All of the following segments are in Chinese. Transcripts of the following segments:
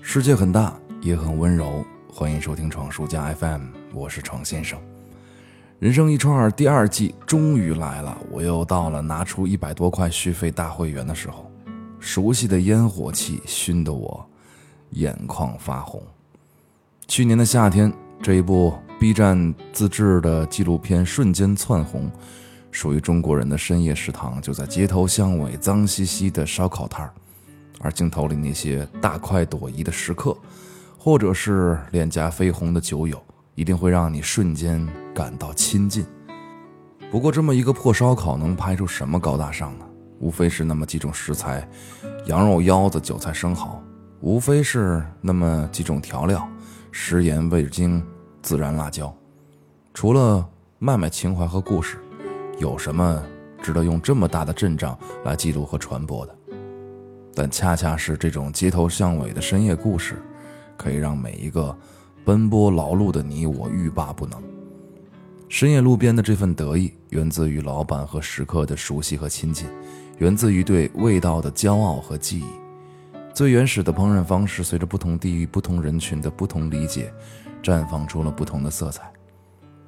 世界很大，也很温柔。欢迎收听闯书家 FM，我是闯先生。人生一串第二季终于来了，我又到了拿出一百多块续费大会员的时候。熟悉的烟火气熏得我眼眶发红。去年的夏天，这一部 B 站自制的纪录片瞬间窜红。属于中国人的深夜食堂就在街头巷尾脏兮兮的烧烤摊儿，而镜头里那些大快朵颐的食客，或者是脸颊绯红的酒友，一定会让你瞬间感到亲近。不过，这么一个破烧烤能拍出什么高大上呢？无非是那么几种食材：羊肉、腰子、韭菜、生蚝；无非是那么几种调料：食盐、味精、孜然、辣椒。除了卖卖情怀和故事。有什么值得用这么大的阵仗来记录和传播的？但恰恰是这种街头巷尾的深夜故事，可以让每一个奔波劳碌的你我欲罢不能。深夜路边的这份得意，源自于老板和食客的熟悉和亲近，源自于对味道的骄傲和记忆。最原始的烹饪方式，随着不同地域、不同人群的不同理解，绽放出了不同的色彩。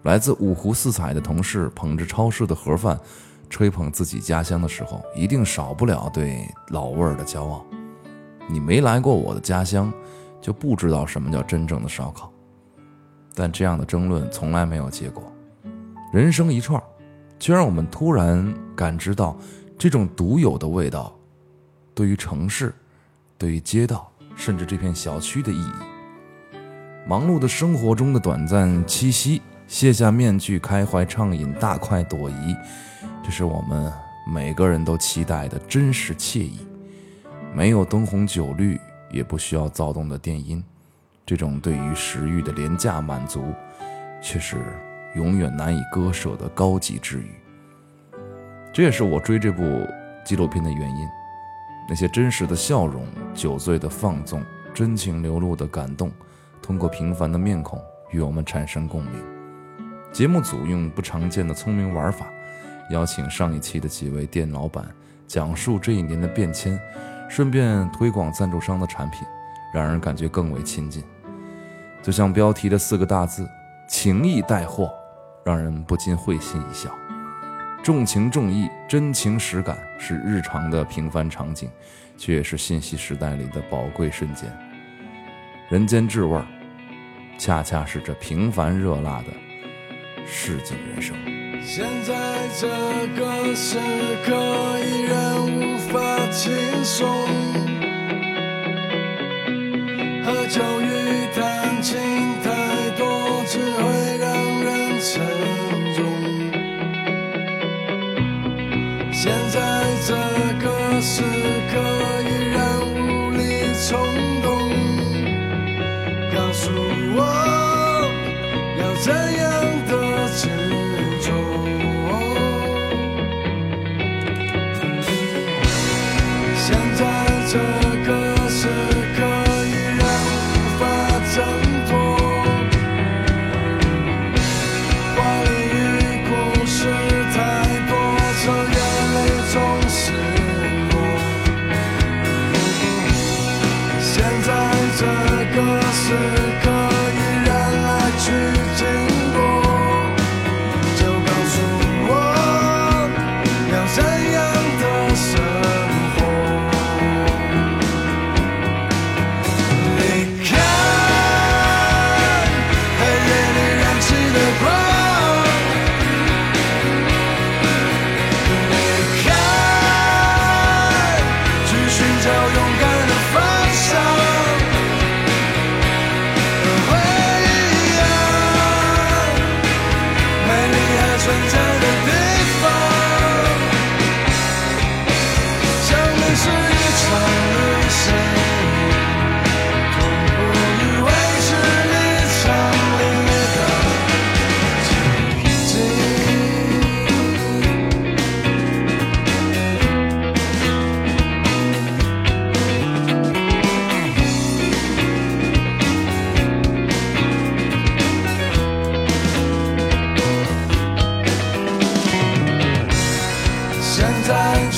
来自五湖四海的同事捧着超市的盒饭，吹捧自己家乡的时候，一定少不了对老味儿的骄傲。你没来过我的家乡，就不知道什么叫真正的烧烤。但这样的争论从来没有结果。人生一串，却让我们突然感知到这种独有的味道，对于城市，对于街道，甚至这片小区的意义。忙碌的生活中的短暂栖息。卸下面具，开怀畅饮，大快朵颐，这是我们每个人都期待的真实惬意。没有灯红酒绿，也不需要躁动的电音，这种对于食欲的廉价满足，却是永远难以割舍的高级治愈。这也是我追这部纪录片的原因。那些真实的笑容，酒醉的放纵，真情流露的感动，通过平凡的面孔与我们产生共鸣。节目组用不常见的聪明玩法，邀请上一期的几位店老板讲述这一年的变迁，顺便推广赞助商的产品，让人感觉更为亲近。就像标题的四个大字“情义带货”，让人不禁会心一笑。重情重义、真情实感是日常的平凡场景，却也是信息时代里的宝贵瞬间。人间至味，恰恰是这平凡热辣的。市井人生。现在这个时刻依然无法轻松，喝酒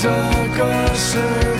这个世界。